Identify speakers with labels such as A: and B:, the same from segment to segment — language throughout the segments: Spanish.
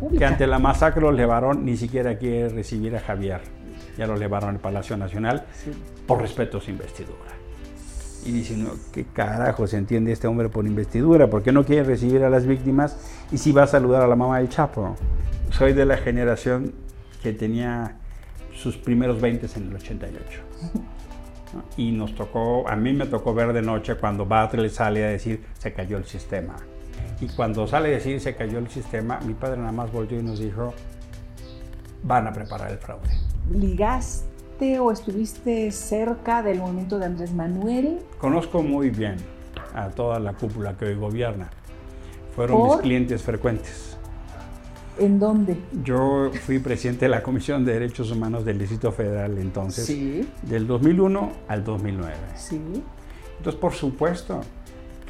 A: Pública.
B: Que ante la masacre los llevaron, ni siquiera quiere recibir a Javier. Ya lo llevaron al Palacio Nacional
A: Sí.
B: por respeto a su investidura. Y dicen, no, ¿qué carajo se entiende este hombre por investidura? ¿Por qué no quiere recibir a las víctimas y si va a saludar a la mamá del Chapo? Soy de la generación que tenía sus primeros 20 en el 88. ¿no? Y nos tocó, a mí me tocó ver de noche cuando Bartlett sale a decir se cayó el sistema. Y cuando sale a decir se cayó el sistema, mi padre nada más volvió y nos dijo, van a preparar el fraude.
A: ¿Ligaste o estuviste cerca del movimiento de Andrés Manuel?
B: Conozco muy bien a toda la cúpula que hoy gobierna. Fueron
A: ¿Por?
B: mis clientes frecuentes.
A: ¿En dónde?
B: Yo fui presidente de la Comisión de Derechos Humanos del Distrito Federal entonces,
A: Sí,
B: del 2001 al 2009.
A: sí.
B: Entonces, por supuesto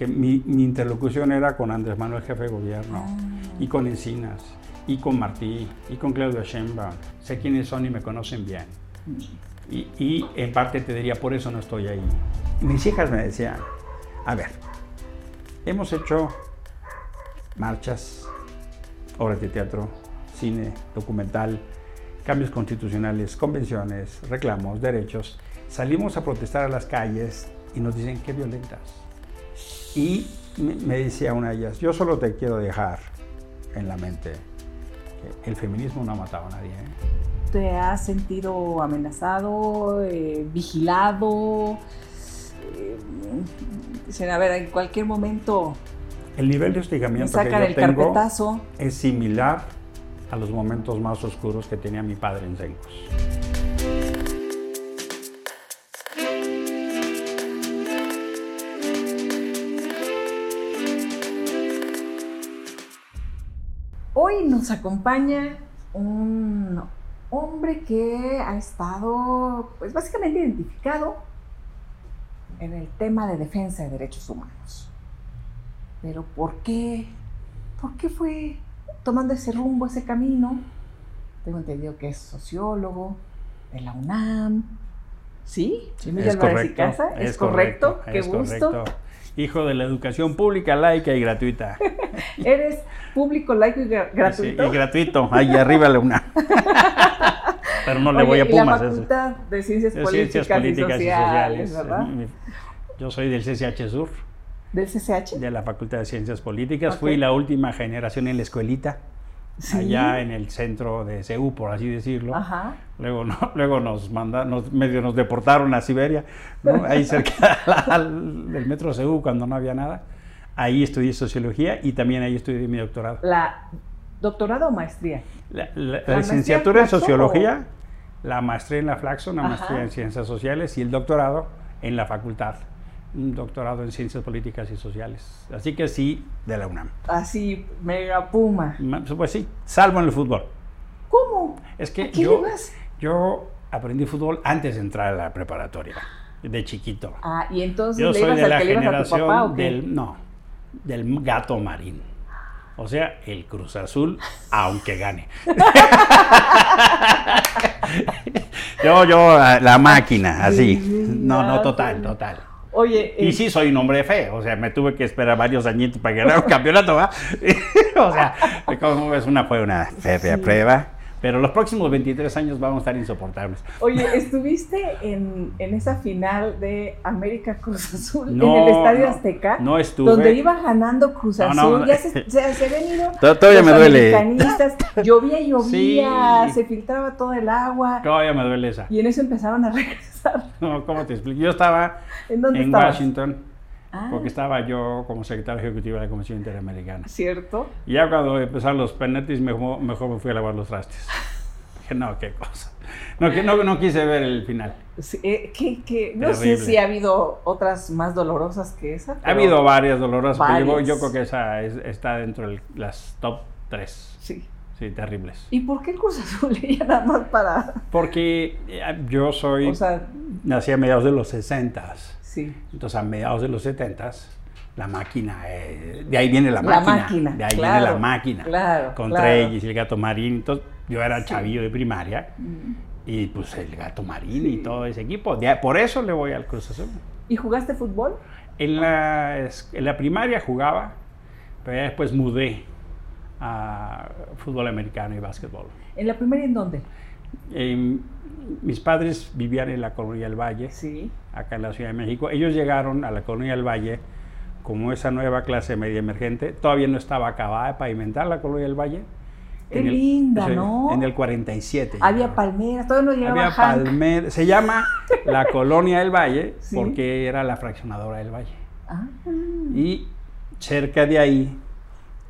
B: que mi, mi interlocución era con Andrés Manuel, jefe de gobierno,
A: Ah.
B: y con Encinas, y con Martí, y con Claudio Sheinbaum. Sé quiénes son y me conocen bien. Y, y en parte te diría, por eso no estoy ahí. Mis hijas me decían, a ver, hemos hecho marchas, obras de teatro, cine, documental, cambios constitucionales, convenciones, reclamos, derechos. Salimos a protestar a las calles y nos dicen qué violentas. Y me decía una de ellas, yo solo te quiero dejar en la mente que el feminismo no ha matado a nadie. ¿eh?
A: ¿Te has sentido amenazado, eh, vigilado? Eh, dicen, a ver, en cualquier momento
B: El nivel de hostigamiento que yo
A: el
B: tengo
A: carpetazo.
B: es similar a los momentos más oscuros que tenía mi padre en Zencos.
A: Nos acompaña un hombre que ha estado, pues básicamente identificado en el tema de defensa de derechos humanos. Pero ¿por qué? ¿Por qué fue tomando ese rumbo, ese camino? Tengo entendido que es sociólogo de la UNAM. ¿Sí? Emilio
B: Es correcto,
A: Casa. ¿Es, correcto? Qué
B: es
A: gusto.
B: correcto. Hijo de la educación pública, laica y gratuita.
A: Eres público, laico y gra- gratuito.
B: Sí, y gratuito, ahí arriba la una. Pero no le voy a
A: y la
B: Pumas. eso.
A: Facultad de Ciencias,
B: De
A: Políticas,
B: Ciencias Políticas
A: y
B: y
A: Sociales,
B: Yo soy del CCH Sur,
A: ¿Del CCH?
B: de la Facultad de Ciencias Políticas. Fui la última generación en la escuelita,
A: Sí.
B: allá en el centro de CEU, por así decirlo.
A: Ajá.
B: Luego, no, luego nos manda, nos, medio nos deportaron a Siberia, ¿no? ahí cerca al- del metro CEU cuando no había nada. Ahí estudié sociología y también ahí estudié mi doctorado.
A: ¿La doctorado o maestría?
B: La, la- la
A: ¿La
B: licenciatura en sociología, la maestría en la Flaxo,
A: Ajá.
B: maestría en ciencias sociales y el doctorado en la facultad, un doctorado en ciencias políticas y sociales. Así que sí, de la UNAM.
A: Así, mega puma.
B: Ma- Pues sí, salvo en el fútbol.
A: ¿Cómo?
B: Es que
A: ¿A qué
B: yo, aprendí fútbol antes de entrar a la preparatoria, de chiquito.
A: Ah, y entonces
B: Yo
A: le
B: soy
A: ibas
B: de
A: al
B: la
A: que
B: generación
A: papá o qué?
B: del no, del gato marín. O sea, el Cruz Azul, aunque gane. yo, yo, la máquina, así. No, no, total, total.
A: Oye,
B: Y
A: eh,
B: sí soy un hombre feo, o sea, me tuve que esperar varios añitos para ganar un campeonato, ¿va? o sea, como ves, una fue una fea
A: Sí.
B: prueba, pero los próximos 23 años vamos a estar insoportables.
A: oye, estuviste en, en esa final de América Cruz Azul
B: No,
A: en el Estadio
B: no,
A: Azteca,
B: no estuve.
A: donde iba ganando Cruz Azul.
B: no, no.
A: ya se, se, se habían ido
B: To- Todavía
A: los
B: me duele.
A: americanistas, llovía y llovía,
B: Sí.
A: se filtraba todo el agua.
B: Todavía me duele esa.
A: Y en eso empezaron a regresar.
B: No, ¿cómo te explico? Yo estaba
A: ¿En dónde
B: en
A: estabas?
B: Washington,
A: Ah,
B: porque estaba yo como secretario ejecutivo de la Comisión Interamericana.
A: ¿Cierto?
B: Y ya cuando empezaron los penaltis, mejor, mejor me fui a lavar los trastes. Dije, no, qué cosa. No, que no, no quise ver el final.
A: Sí, eh, que, que- no sé si ha habido otras más dolorosas que esa.
B: Ha habido varias dolorosas, pero yo,
A: Varias.
B: yo creo que esa es- está dentro de las top 3.
A: Sí.
B: Sí, terribles.
A: ¿Y por qué el Cruz Azul ya nada más para.?
B: Porque eh, yo soy,
A: O sea,
B: nací a mediados de los 60
A: sí.
B: Entonces, a mediados de los 70 la máquina, eh, de ahí viene la
A: La
B: máquina.
A: máquina,
B: de ahí
A: claro,
B: viene la máquina.
A: claro,
B: Con
A: claro.
B: Treyes y el gato marín. Entonces, yo era
A: Sí.
B: chavillo de primaria
A: Mm.
B: y pues el gato marín
A: Sí.
B: y todo ese equipo. De- por eso le voy al Cruz Azul.
A: ¿Y jugaste fútbol?
B: En la, en la primaria jugaba, pero ya después mudé a fútbol americano y básquetbol.
A: ¿En la primaria en dónde?
B: Mis padres vivían en la Colonia del Valle,
A: Sí.
B: acá en la Ciudad de México. Ellos llegaron a la Colonia del Valle como esa nueva clase media emergente. Todavía no estaba acabada de pavimentar la Colonia del Valle.
A: Qué
B: En el-
A: linda,
B: sí,
A: ¿no?
B: En el 47.
A: Había palmeras, todavía no llegaba
B: Había
A: Hank.
B: palmer- Se llama la Colonia del Valle
A: Sí.
B: porque era la fraccionadora del Valle.
A: Ah,
B: Y cerca de ahí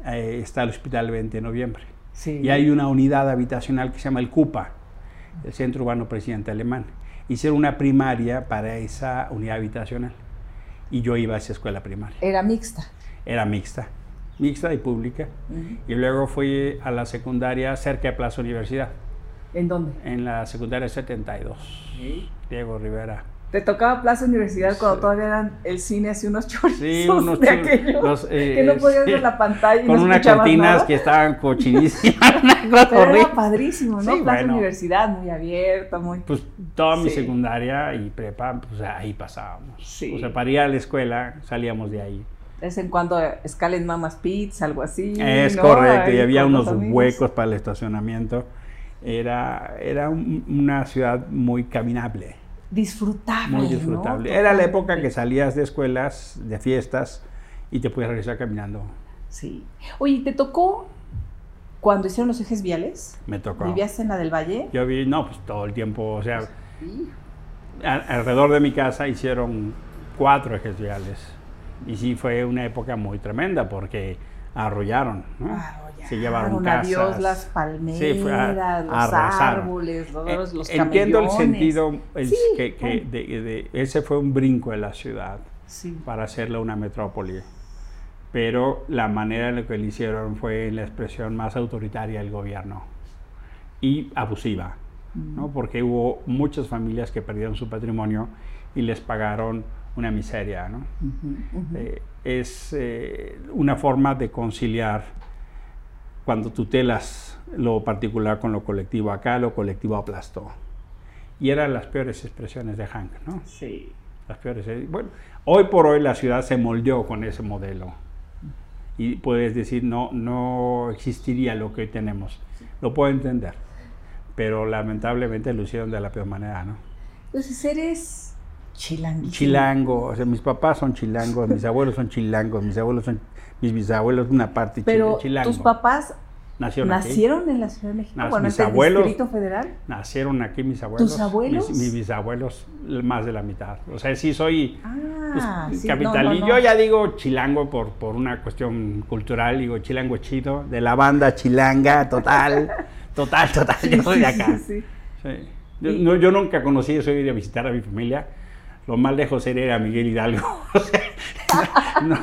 B: eh, está el Hospital 20 de Noviembre.
A: sí.
B: Y hay una unidad habitacional que se llama el CUPA, el Centro Urbano Presidente Alemán. Hicieron una primaria para esa unidad habitacional. Y yo iba a esa escuela primaria.
A: Era mixta.
B: Era mixta, mixta y pública. Y luego fui a la secundaria cerca de Plaza Universidad,
A: ¿En dónde?
B: en la secundaria 72. Diego Rivera.
A: Te tocaba Plaza Universidad cuando todavía eran el cine hace unos chorizos
B: Sí, unos
A: de
B: chur-
A: aquello,
B: los, eh,
A: que no podías
B: sí,
A: ver la pantalla y
B: Con
A: no
B: unas cortinas
A: nada.
B: que estaban cochinísimas.
A: Pero era padrísimo, ¿no?
B: Sí,
A: Plaza
B: bueno.
A: Universidad muy abierta, muy...
B: Pues toda mi
A: Sí.
B: secundaria y prepa, pues ahí pasábamos.
A: Sí.
B: O sea, para ir a la escuela salíamos de ahí.
A: De vez en cuando Scalen Mamas Pizza, algo así.
B: es
A: ¿no?
B: correcto, y había unos
A: amigos.
B: huecos para el estacionamiento. Era, era un- una ciudad muy caminable,
A: Disfrutable,
B: muy
A: ¿no?
B: disfrutable. Era la época que salías de escuelas, de fiestas, y te podías regresar caminando.
A: Sí. Oye, ¿te tocó cuando hicieron los ejes viales?
B: Me tocó.
A: ¿Vivías en la del Valle?
B: Yo vi, no, pues todo el tiempo, o sea,
A: Sí.
B: a- alrededor de mi casa hicieron cuatro ejes viales. Y sí fue una época muy tremenda porque arrollaron, ¿no?
A: Arrollaron,
B: Se llevaron casas.
A: Adiós las palmeras,
B: Sí, fue a-
A: los
B: arrasaron.
A: árboles, los,
B: Eh,
A: los
B: Entiendo el sentido, el-
A: Sí,
B: que, que
A: bueno.
B: de- de- ese fue un brinco en la ciudad
A: Sí.
B: para hacerla una metrópoli. Pero la manera en la que lo hicieron fue la expresión más autoritaria del gobierno y abusiva. ¿no? porque hubo muchas familias que perdieron su patrimonio y les pagaron una miseria. ¿no?
A: Ujú, ujú.
B: Eh, es eh, una forma de conciliar cuando tutelas lo particular con lo colectivo. Acá lo colectivo aplastó. Y eran las peores expresiones de Hank. ¿no?
A: Sí.
B: Las peores. eh, Bueno, hoy por hoy la ciudad se moldeó con ese modelo. Y puedes decir, no, no existiría lo que hoy tenemos. Lo puedo entender. Pero lamentablemente lo hicieron de la peor manera, ¿no?
A: Entonces eres chilanguísimo.
B: Chilango, o sea, mis papás son chilangos, mis abuelos son chilangos, mis abuelos son, mis bisabuelos una parte
A: Pero
B: chilango.
A: tus papás
B: nacieron aquí.
A: en la Ciudad de México,
B: Nas-
A: bueno,
B: mis
A: en el
B: abuelos-
A: Distrito Federal.
B: Nacieron aquí mis abuelos.
A: ¿Tus abuelos?
B: Mis, mis bisabuelos, más de la mitad. O sea, sí soy pues,
A: Ah, sí, no,
B: capital.
A: no,
B: y
A: no.
B: yo ya digo chilango por, por una cuestión cultural, digo chilango chido, de la banda chilanga, total, total, total.
A: Sí,
B: yo soy
A: sí,
B: de acá.
A: sí, sí.
B: Sí. Yo, yo nunca conocí eso de visitar a mi familia. Lo más lejos era Miguel Hidalgo. No,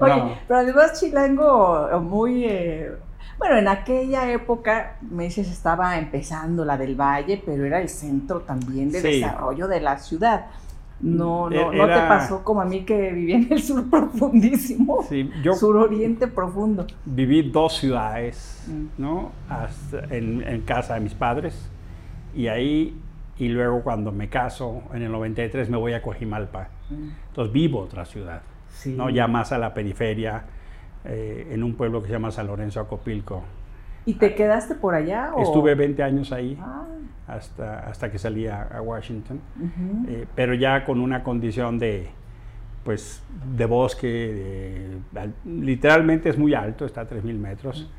A: Oye,
B: no.
A: pero además chilango muy... eh, bueno, en aquella época, me dices, estaba empezando la del Valle, pero era el centro también de
B: Sí.
A: desarrollo de la ciudad. No, no,
B: E-
A: no te pasó como a mí que vivía en el sur profundísimo,
B: Sí, yo
A: suroriente profundo.
B: viví dos ciudades,
A: Mm.
B: ¿no? Hasta en, en casa de mis padres. Y ahí, y luego cuando me caso, en el 93 me voy a Coajimalpa. Entonces vivo otra ciudad,
A: Sí.
B: ¿no? Ya más a la periferia, eh, en un pueblo que se llama San Lorenzo Acopilco.
A: ¿Y te quedaste por allá? O?
B: Estuve 20 años ahí,
A: Ah,
B: hasta, hasta que salí a, a Washington. Eh, pero ya con una condición de, pues, de bosque, de- al- literalmente es muy alto, está a 3.000 metros,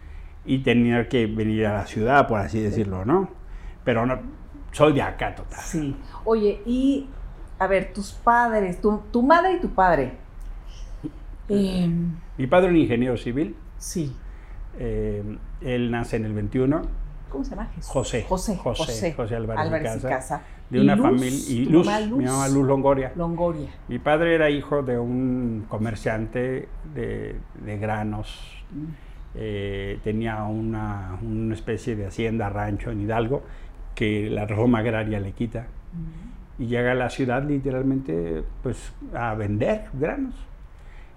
B: y tenía que venir a la ciudad, por así decirlo, ¿no? Pero no, soy de acá total.
A: Sí. Oye, y a ver, tus padres, tu, tu madre y tu padre. Em,
B: Mi padre era un ingeniero civil,
A: sí.
B: eh, él nace en el 21,
A: ¿Cómo se llama? Jesús?
B: José,
A: José.
B: José, José Álvarez y
A: y
B: Casa,
A: Casa.
B: de
A: ¿Y
B: una
A: Luz?
B: familia, y
A: ¿Tu
B: Luz,
A: mamá
B: mi mamá Luz Longoria.
A: Longoria.
B: Mi padre era hijo de un comerciante de, de granos,
A: Mm.
B: eh, tenía una, una especie de hacienda, rancho en Hidalgo, que la reforma agraria le quita, y llega a la ciudad literalmente pues, a vender granos.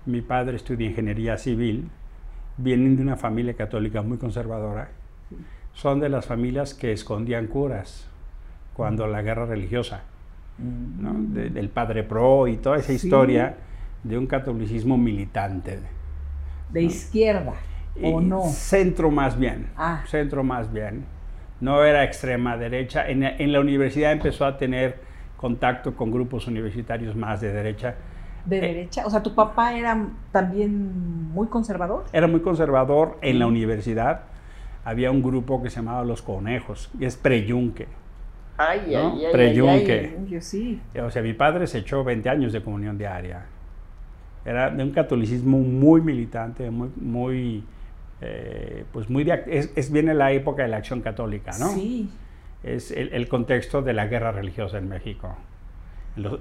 B: Mi padre estudia ingeniería civil, vienen de una familia católica muy conservadora, son de las familias que escondían curas cuando la guerra religiosa. ¿no? De- del padre pro y toda esa
A: Sí.
B: historia de un catolicismo militante.
A: De izquierda. ¿O no?
B: Centro más bien.
A: Ah.
B: Centro más bien. No era extrema derecha. En, en la universidad empezó a tener contacto con grupos universitarios más de derecha.
A: ¿De derecha? O sea, ¿tu papá era también muy conservador?
B: Era muy conservador en la universidad. Había un grupo que se llamaba Los Conejos, y es preyunque.
A: Ay,
B: ¿no?
A: ay, ay,
B: Preyunque.
A: ay, ay, yo sí.
B: O sea, mi padre se echó 20 años de comunión diaria. Era de un catolicismo muy militante, muy, muy eh, pues muy de es, es viene la época de la acción católica, ¿no?
A: Sí.
B: Es el, el contexto de la guerra religiosa en México.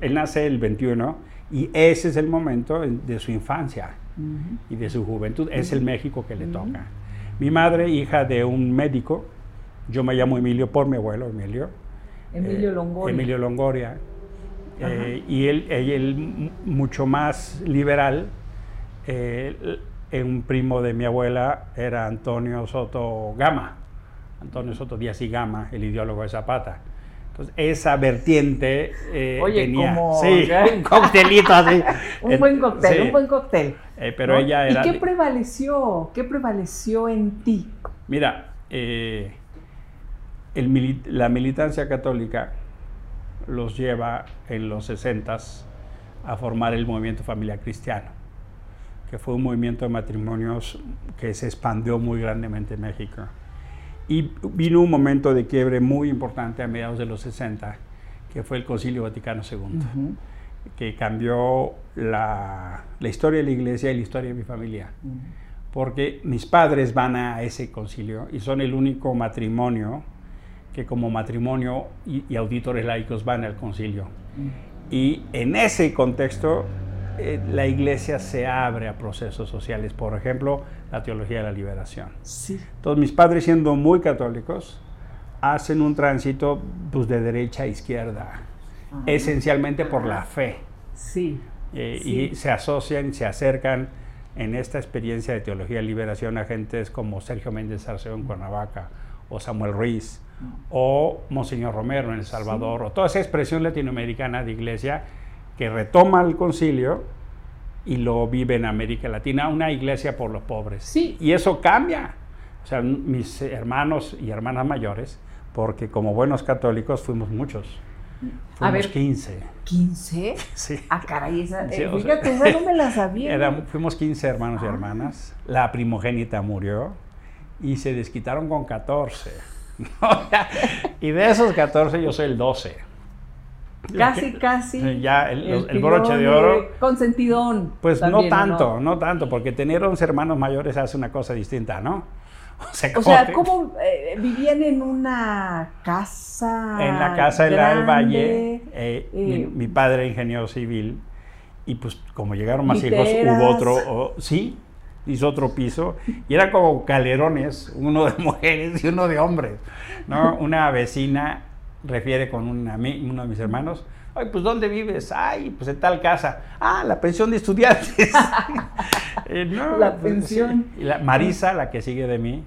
B: Él nace el 21 y ese es el momento en- de su infancia y de su juventud. Es el México que le toca. Mi madre, hija de un médico, yo me llamo Emilio por mi abuelo, Emilio.
A: Emilio
B: Eh,
A: Longoria.
B: Emilio Longoria. Eh, y él, él- mucho más liberal. eh, un primo de mi abuela era Antonio Soto Gama. Antonio Soto Díaz y Gama, el ideólogo de Zapata. Entonces, esa vertiente eh,
A: Oye,
B: tenía.
A: como-
B: Sí, un coctelito así.
A: Un buen cóctel,
B: sí.
A: un buen cóctel.
B: Eh, pero
A: ¿no?
B: ella era.
A: ¿Y qué prevaleció? ¿Qué prevaleció en ti?
B: Mira, eh, el mili- la militancia católica los lleva en los 60 a formar el movimiento Familia Cristiano, que fue un movimiento de matrimonios que se expandió muy grandemente en México. Y vino un momento de quiebre muy importante a mediados de los 60, que fue el Concilio Vaticano II, que cambió la, la historia de la iglesia y la historia de mi familia porque mis padres van a ese concilio y son el único matrimonio que como matrimonio y, y auditores laicos van al concilio. Y en ese contexto eh, la iglesia se abre a procesos sociales, por ejemplo, la teología de la liberación.
A: Sí.
B: Entonces mis padres siendo muy católicos hacen un tránsito pues, de derecha a izquierda, esencialmente por la fe.
A: Sí.
B: Eh,
A: Sí.
B: Y se asocian, se acercan en esta experiencia de teología de liberación a gentes como Sergio Méndez Arceo en Cuernavaca, o Samuel Ruiz, o Monseñor Romero en El Salvador, o toda esa expresión latinoamericana de iglesia que retoma el concilio y lo vive en América Latina, una iglesia por los pobres.
A: Sí.
B: Y eso cambia. O sea, mis hermanos y hermanas mayores, porque como buenos católicos fuimos muchos.
A: A
B: Fuimos
A: ver.
B: 15.
A: ¿15?
B: Sí.
A: Ah, caray, esa,
B: Sí,
A: eh,
B: o sea-
A: fíjate, esa no me la sabía.
B: Era- fuimos 15 hermanos y
A: Ah.
B: hermanas. La primogénita murió y se desquitaron con 14. O sea, y de esos 14 yo soy el 12.
A: Casi, casi.
B: Ya el- el broche de oro.
A: Consentidón.
B: Pues
A: también,
B: no
A: ¿o
B: tanto, no? tanto, porque tener 11 hermanos mayores hace una cosa distinta, ¿no? O sea,
A: O
B: ¿cómo
A: sea, ¿cómo eh, vivían en una casa?
B: en la casa del
A: grande,
B: Valle, eh,
A: eh,
B: mi, mi padre era ingeniero civil, y pues como llegaron más hijos, hubo otro, o- sí, hizo otro piso, y eran como calerones, uno de mujeres y uno de hombres, ¿no? Una vecina refiere con un uno de mis hermanos, ay, pues ¿dónde vives? Ay, pues en tal casa. Ah, la pensión de estudiantes. Eh, no,
A: La
B: pues,
A: pensión.
B: sí. La, Marisa, la que sigue de mí,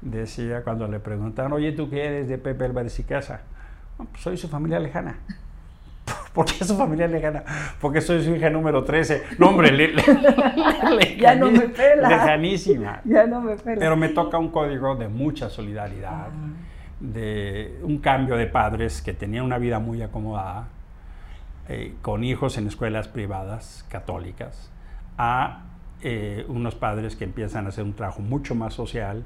B: decía cuando le preguntaron, oye, ¿tú qué eres de Pepe Álvarez y Casa? "No, pues soy su familia lejana. ¿Por qué su familia lejana? Porque soy su hija número 13. No, hombre, le- le-
A: Ya no me pela.
B: lejanísima.
A: Ya no me pela.
B: Pero me toca un código de mucha solidaridad, de un cambio de padres que tenían una vida muy acomodada, eh, con hijos en escuelas privadas católicas, a eh, unos padres que empiezan a hacer un trabajo mucho más social,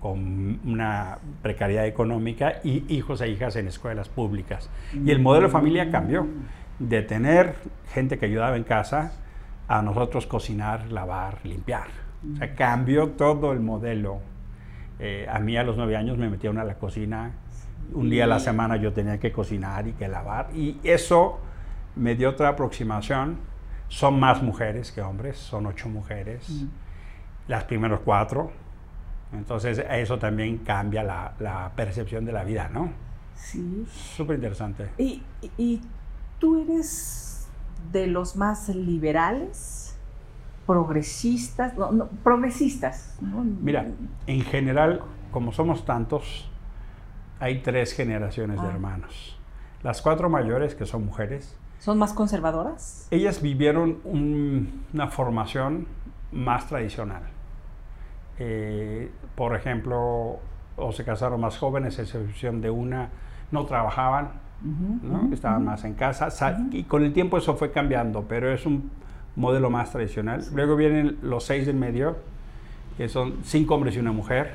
B: con una precariedad económica, y hijos e hijas en escuelas públicas. Y el modelo de familia cambió, de tener gente que ayudaba en casa, a nosotros cocinar, lavar, limpiar. O sea, cambió todo el modelo. Eh, a mí a los nueve años me metieron a la cocina. Un día a la semana yo tenía que cocinar y que lavar. Y eso me dio otra aproximación. Son más mujeres que hombres, son ocho mujeres. Las primeros cuatro. Entonces eso también cambia la, la percepción de la vida, ¿no?
A: Sí.
B: Súper interesante.
A: ¿Y, y- y tú eres de los más liberales, progresistas, no, no, progresistas.
B: Mira, en general, como somos tantos, hay tres generaciones de
A: Ah.
B: hermanos. Las cuatro mayores, que son mujeres,
A: ¿Son más conservadoras?
B: ellas vivieron un- una formación más tradicional. eh, por ejemplo, o se casaron más jóvenes, a excepción de una, no trabajaban, ¿no? estaban más en casa. Y con el tiempo eso fue cambiando, pero es un modelo más tradicional. Luego vienen los seis del medio, que son cinco hombres y una mujer.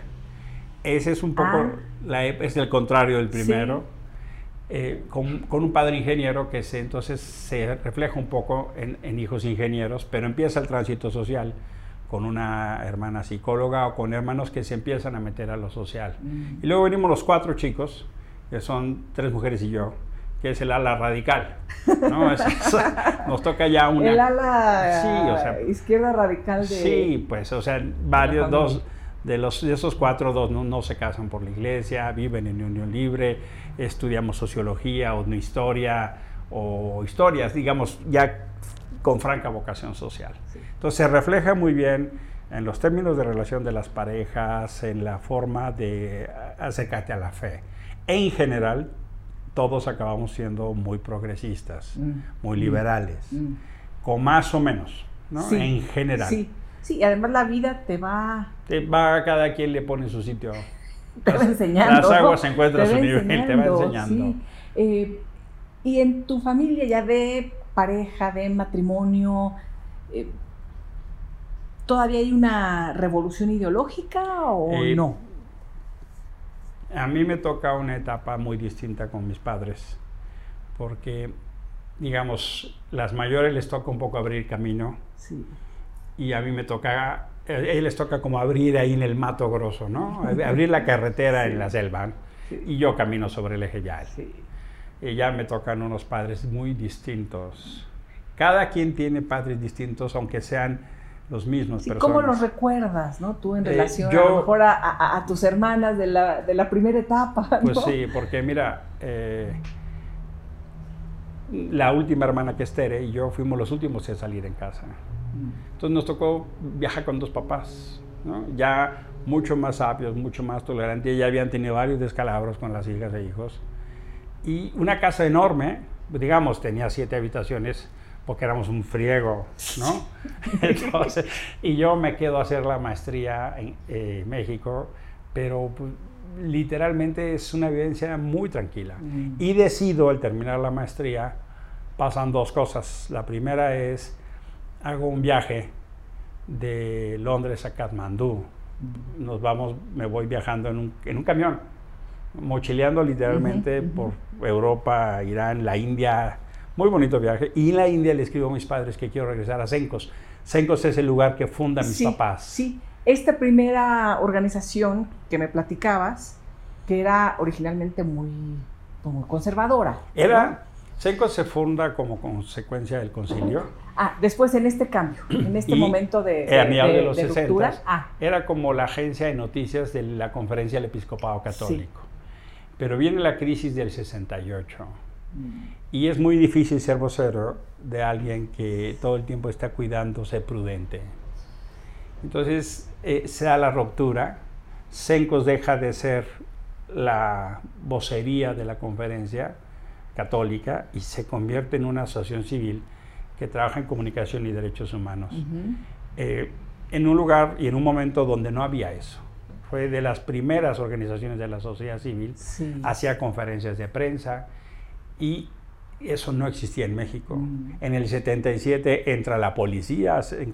B: Ese es un poco, ah. la, es el contrario del primero. Eh, con, con, un padre ingeniero que se, entonces se refleja un poco en, en, hijos ingenieros, pero empieza el tránsito social con una hermana psicóloga o con hermanos que se empiezan a meter a lo social. Mm. Y luego venimos los cuatro chicos, que son tres mujeres y yo, que es el ala radical. ¿no? nos toca ya una...
A: El ala izquierda radical de...
B: Sí, pues, o sea, varios, dos, de, los, de esos cuatro, dos no, no, se casan por la iglesia, viven en unión libre, estudiamos sociología o no historia, o historias, digamos, ya con franca vocación social. Entonces se refleja muy bien en los términos de relación de las parejas, en la forma de acercarte a la fe. En general, todos acabamos siendo muy progresistas, mm. muy liberales, mm. Mm. con más o menos, ¿no? en general.
A: Sí, sí, además la vida te va...
B: Te va, cada quien le pone su sitio.
A: Te va enseñando.
B: Las aguas encuentran su nivel, te va enseñando.
A: Eh, y en tu familia ya de pareja, de matrimonio, eh, ¿todavía hay una revolución ideológica o eh, no?
B: A mí me toca una etapa muy distinta con mis padres, porque, digamos, las mayores les toca un poco abrir camino. Y a mí me toca, a ellos les toca como abrir ahí en el mato grosso, ¿no? abrir la carretera en la selva. Y yo camino sobre el eje ya. Y ya me tocan unos padres muy distintos. Cada quien tiene padres distintos, aunque sean los mismos.
A: Sí, ¿Cómo los recuerdas, no? Tú en eh, relación a, lo mejor a, tus hermanas de la, de la primera etapa.
B: Pues sí, porque mira, eh, la última hermana que es Tere y yo fuimos los últimos en salir en casa. Mm. Entonces nos tocó viajar con dos papás, ¿no? Ya mucho más sabios, mucho más tolerantes, ya habían tenido varios descalabros con las hijas e hijos. Y una casa enorme, digamos, tenía siete habitaciones, porque éramos un friego, ¿no? Entonces, y yo me quedo a hacer la maestría en eh, México, pero pues, literalmente es una vivencia muy tranquila. Mm. Y decido al terminar la maestría, pasan dos cosas. La primera es, hago un viaje de Londres a Katmandú. Mm. Nos vamos, me voy viajando en un, en un camión, mochileando literalmente por Europa, Irán, la India, muy bonito viaje. Y en la India le escribo a mis padres que quiero regresar a Sencos. Sencos es el lugar que fundan mis papás.
A: Sí, esta primera organización que me platicabas, que era originalmente muy, muy conservadora.
B: Era, Sencos se funda como consecuencia del concilio.
A: Ah, después en este cambio, en este momento de,
B: de, de, los 60, ah. era como la agencia de noticias de la conferencia del episcopado católico. Pero viene la crisis del 68 y es muy difícil ser vocero de alguien que todo el tiempo está cuidándose prudente. Entonces eh, se da la ruptura, Sencos deja de ser la vocería de la conferencia católica y se convierte en una asociación civil que trabaja en comunicación y derechos humanos. Eh, en un lugar y en un momento donde no había eso. Fue de las primeras organizaciones de la sociedad civil, hacía conferencias de prensa, y eso no existía en México. Mm. En el 77 entra la policía en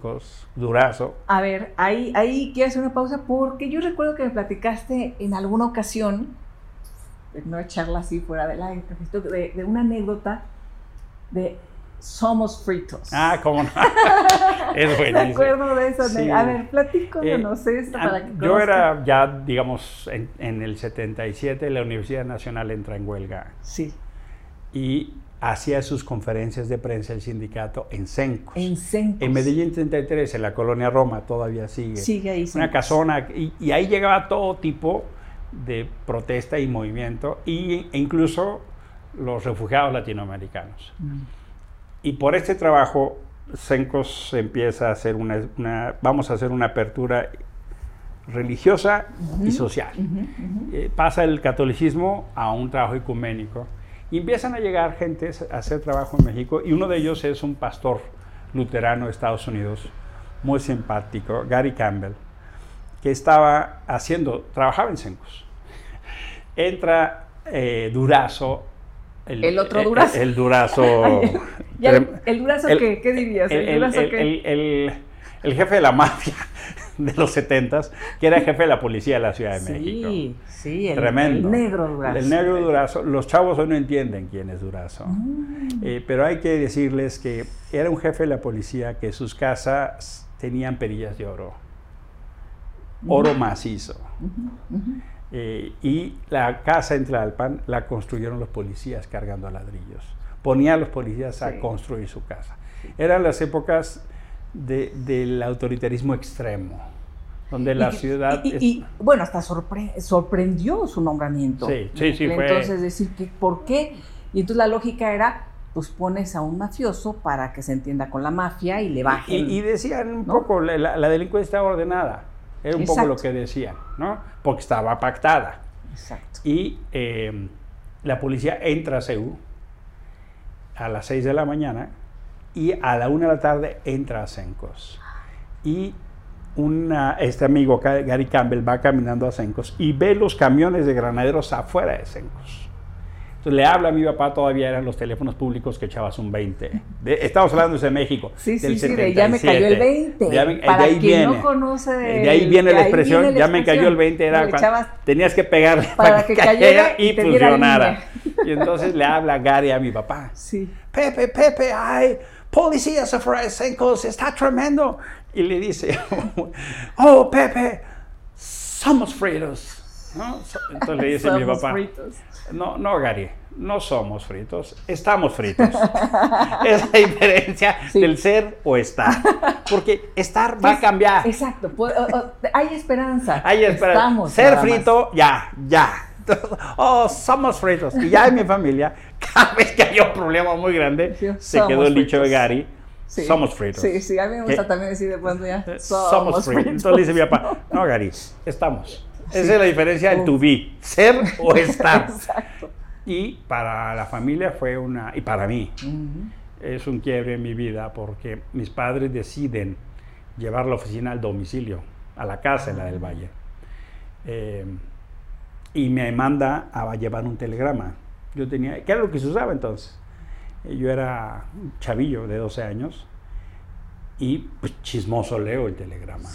B: Durazo.
A: A ver, ahí, ahí quiero hacer una pausa porque yo recuerdo que me platicaste en alguna ocasión, no echarla así fuera del aire, de, de una anécdota de somos fritos.
B: Ah, cómo no. es
A: buenísimo. Me acuerdo de eso. A ver, platícanos eh, esto para que
B: Yo era ya, digamos, en, en, el 77, la Universidad Nacional entra en huelga.
A: Sí
B: y hacía sus conferencias de prensa el sindicato en Sencos.
A: En Sencos.
B: En Medellín 33, en la colonia Roma, todavía sigue.
A: Sigue ahí.
B: Una casona, y, ahí llegaba todo tipo de protesta y movimiento, y, e incluso los refugiados latinoamericanos. Mm. Y por este trabajo, Sencos empieza a hacer una, vamos a hacer una apertura religiosa y social. Eh, pasa el catolicismo a un trabajo ecuménico y empiezan a llegar gentes a hacer trabajo en México y uno de ellos es un pastor luterano de Estados Unidos, muy simpático, Gary Campbell, que estaba haciendo, trabajaba en Sencos. Entra eh, Durazo.
A: El, otro Durazo.
B: El, Durazo.
A: el, Durazo, ¿qué? ¿qué dirías?
B: El, Durazo, ¿qué? el jefe de la mafia de los 70 que era jefe de la policía de la Ciudad de México.
A: Sí, sí, el,
B: Tremendo.
A: el negro Durazo.
B: El negro Durazo. Los chavos hoy no entienden quién es Durazo.
A: Mm.
B: Eh, pero hay que decirles que era un jefe de la policía que sus casas tenían perillas de oro. Oro macizo. Eh, y la casa en Tlalpan la construyeron los policías cargando ladrillos. Ponían a los policías a
A: Sí.
B: construir su casa. Eran las épocas de- del autoritarismo extremo, donde la
A: Y-
B: ciudad...
A: Y,
B: es-
A: y, bueno, hasta sorpre- sorprendió su nombramiento.
B: Sí, sí, sí, fue-
A: Entonces, decir, que, ¿por qué? Y entonces la lógica era, pues pones a un mafioso para que se entienda con la mafia y le bajen.
B: Y, y decían un
A: ¿no?
B: poco, la, la- delincuencia ordenada, era un poco lo que decían, ¿no? Porque estaba pactada.
A: Exacto.
B: Y eh, la policía entra a CEU a las 6 de la mañana y a la 1 de la tarde entra a Sencos. Y una, este amigo Gary Campbell va caminando a Sencos y ve los camiones de granaderos afuera de Sencos. Entonces le habla a mi papá, todavía eran los teléfonos públicos que echabas un 20. De- estamos hablando de México.
A: Sí,
B: del
A: sí, sí, de ya me cayó el
B: 77.
A: 20.
B: Ya me- de
A: Para
B: ahí
A: quien
B: viene.
A: no conoce
B: De ahí viene la expresión,
A: viene la
B: ya me cayó el 20, era cuando
A: echabas-
B: tenías que pegarle
A: para
B: para,
A: que
B: que,
A: cayera y
B: y funcionara. Y entonces le habla Gary a mi papá.
A: Sí.
B: Pepe, Pepe, ay, policías afuera de Sencos, está tremendo. Y le dice, oh, Pepe, somos fritos. ¿no? Entonces le dice mi papá,
A: fritos.
B: no, no, Gary, no somos fritos, estamos fritos. es la diferencia
A: Sí.
B: del ser o estar. Porque estar va a cambiar.
A: Exacto. hay esperanza.
B: Ahí espera.
A: Estamos
B: Ser
A: más.
B: frito, ya, ya. Oh, somos fritos. Y ya en mi familia, cada vez que había un problema muy grande,
A: Sí,
B: se quedó el dicho de. Gary,
A: Sí.
B: somos fritos.
A: Sí, sí, a mí me gusta
B: ¿Qué?
A: también decir de pronto ya.
B: Eh,
A: Somos,
B: fritos.
A: fritos.
B: Entonces le dice mi papá, no, Gary, estamos. Esa es la diferencia del to be, ser o estar.
A: Exacto.
B: Y para la familia fue una, y para mí, es un quiebre en mi vida porque mis padres deciden llevar la oficina al domicilio, a la casa en la del Valle. Eh, y me manda a llevar un telegrama. Yo tenía, ¿qué era lo que se usaba entonces? Yo era un chavillo de 12 años y pues, chismoso leo el telegrama.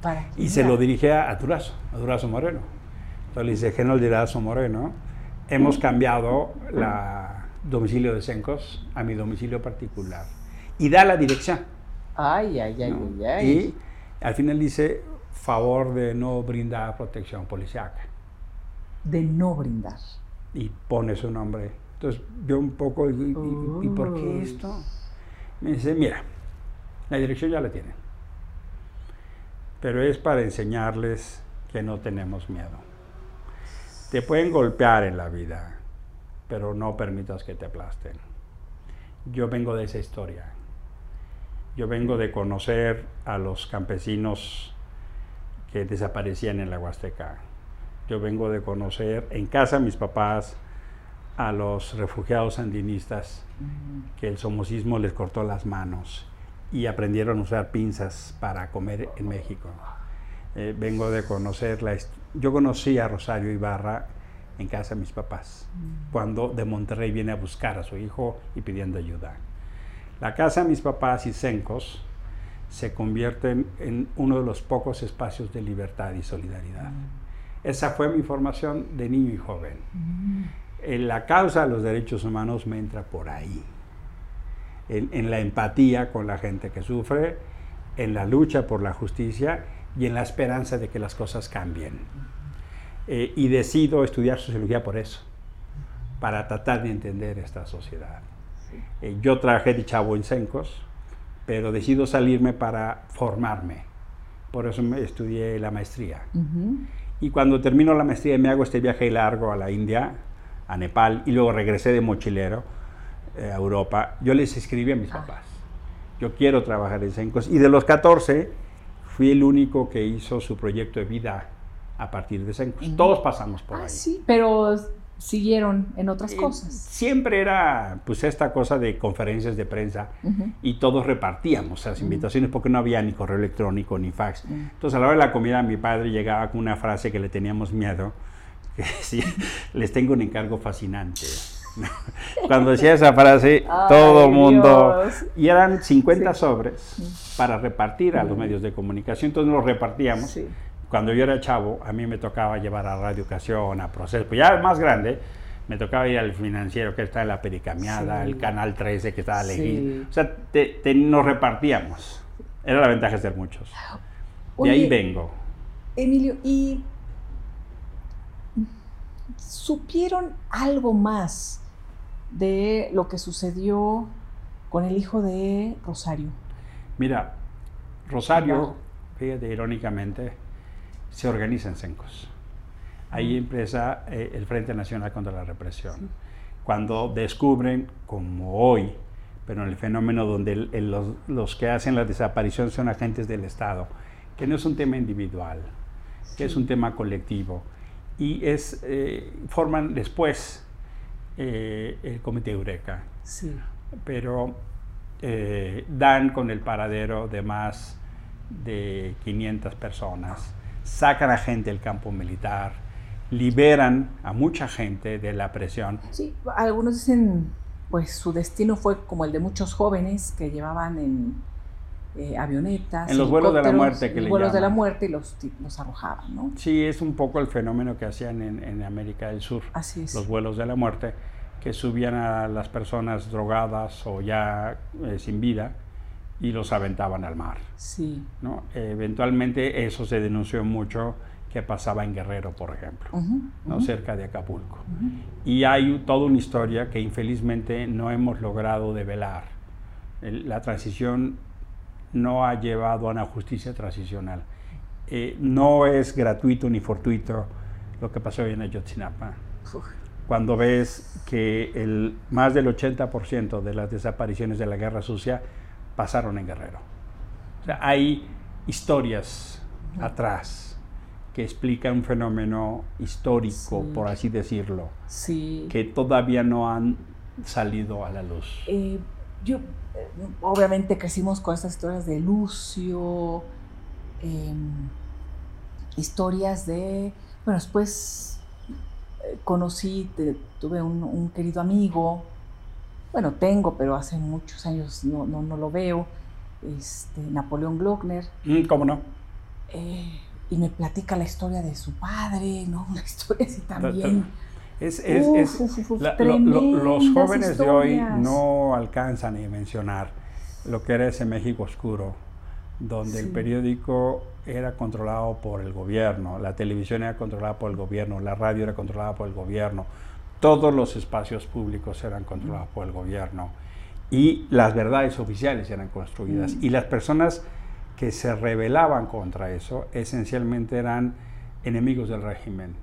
A: ¿Para qué
B: Y se lo dirige a, a Durazo, a Durazo Moreno. Entonces le dice, General Durazo Moreno, hemos cambiado la domicilio de Sencos a mi domicilio particular. Y da la dirección.
A: Ay, ay, ay,
B: ¿no?
A: ay, ay.
B: Y al final dice, favor de no brindar protección policiaca.
A: De no brindar.
B: Y pone su nombre. Entonces yo un poco, ¿y, y- y por qué
A: Uy.
B: esto? Me dice, mira, la dirección ya la tienen. Pero es para enseñarles que no tenemos miedo. Te pueden golpear en la vida, pero no permitas que te aplasten. Yo vengo de esa historia. Yo vengo de conocer a los campesinos que desaparecían en la Huasteca. Yo vengo de conocer en casa a mis papás a los refugiados sandinistas que el somocismo les cortó las manos y aprendieron a usar pinzas para comer en México. Eh, vengo de conocer la... Yo conocí a Rosario Ibarra en casa de mis papás, cuando de Monterrey viene a buscar a su hijo y pidiendo ayuda. La casa de mis papás y Sencos se convierten en uno de los pocos espacios de libertad y solidaridad. Esa fue mi formación de niño y joven. En la causa de los derechos humanos me entra por ahí. En, en la empatía con la gente que sufre, en la lucha por la justicia y en la esperanza de que las cosas cambien. Eh, y decido estudiar sociología por eso, para tratar de entender esta sociedad. Eh, yo trabajé de chavo en Sencos, pero decido salirme para formarme. Por eso me estudié la maestría. Y cuando termino la maestría me hago este viaje largo a la India, a Nepal, y luego regresé de mochilero eh, a Europa, yo les escribí a mis
A: Ah.
B: papás. Yo quiero trabajar en Sencos. Y de los 14, fui el único que hizo su proyecto de vida a partir de Sencos. Todos pasamos por
A: Ah,
B: ahí.
A: sí, pero siguieron en otras
B: Eh,
A: cosas.
B: Siempre era pues esta cosa de conferencias de prensa y todos repartíamos las invitaciones porque no había ni correo electrónico ni fax.
A: Mm.
B: Entonces a la hora de la comida mi padre llegaba con una frase que le teníamos miedo, decía, les tengo un encargo fascinante. Cuando decía esa frase,
A: Ay,
B: todo el mundo...
A: Dios.
B: Y eran 50
A: Sí.
B: sobres para repartir a los medios de comunicación, entonces los repartíamos.
A: Sí.
B: Cuando yo era chavo, a mí me tocaba llevar a Radio Ocasión, a Proceso. Pues ya más grande, me tocaba ir al financiero que está en la Pericameada,
A: Sí.
B: el Canal 13 que estaba
A: Sí.
B: elegido. O sea, te- te- nos repartíamos. Era la ventaja de ser muchos. De ahí
A: Oye,
B: vengo.
A: Emilio, ¿y supieron algo más de lo que sucedió con el hijo de Rosario?
B: Mira, Rosario, fíjate, irónicamente, se organiza en CENCOS. Ahí empieza eh, el Frente Nacional contra la Represión. Cuando descubren, como hoy, pero en el fenómeno donde el- el- los, los que hacen la desaparición son agentes del Estado, que no es un tema individual, que es un tema colectivo. Y es, eh, forman después eh, el Comité Eureka
A: Sí.
B: pero eh, dan con el paradero de más de 500 personas, sacan a gente del campo militar, liberan a mucha gente de la presión.
A: Sí, algunos dicen, pues su destino fue como el de muchos jóvenes que llevaban en eh, avionetas.
B: En los vuelos de la muerte que le
A: vuelos de la
B: llaman.
A: muerte y los, los arrojaban, ¿no?
B: Sí, es un poco el fenómeno que hacían en, en América del Sur,
A: Así es.
B: los vuelos de la muerte, que subían a las personas drogadas o ya eh, sin vida y los aventaban al mar.
A: Sí.
B: ¿no? eventualmente eso se denunció mucho que pasaba en Guerrero, por ejemplo.
A: Ujú,
B: ¿no?
A: ujú,
B: cerca de Acapulco.
A: ujú.
B: Y hay toda una historia que infelizmente no hemos logrado develar. El- La transición no ha llevado a una justicia transicional. Eh, no es gratuito ni fortuito lo que pasó en Ayotzinapa.
A: Uf,
B: Cuando ves que el, más del 80% de las desapariciones de la guerra sucia pasaron en Guerrero. O sea, hay historias atrás que explican un fenómeno histórico,
A: Sí.
B: por así decirlo,
A: Sí.
B: que todavía no han salido a la luz.
A: Eh, yo, eh, obviamente crecimos con estas historias de Lucio, em, historias de, bueno, después eh, conocí, te- tuve un, un querido amigo, bueno, tengo, pero hace muchos años no, no, no lo veo, este, Napoleón Glockner,
B: Mm, ¿Cómo no?
A: eh, y me platica la historia de su padre, ¿no? Una historia así también.
B: Es, es-
A: Uf,
B: es-
A: uf, uf, uf,
B: la- lo- lo- los jóvenes de hoy no alcanzan a mencionar lo que era ese México oscuro, donde el periódico era controlado por el gobierno, la televisión era controlada por el gobierno, la radio era controlada por el gobierno, todos los espacios públicos eran controlados por el gobierno y las verdades oficiales eran construidas.
A: Mm.
B: Y las personas que se rebelaban contra eso esencialmente eran enemigos del régimen.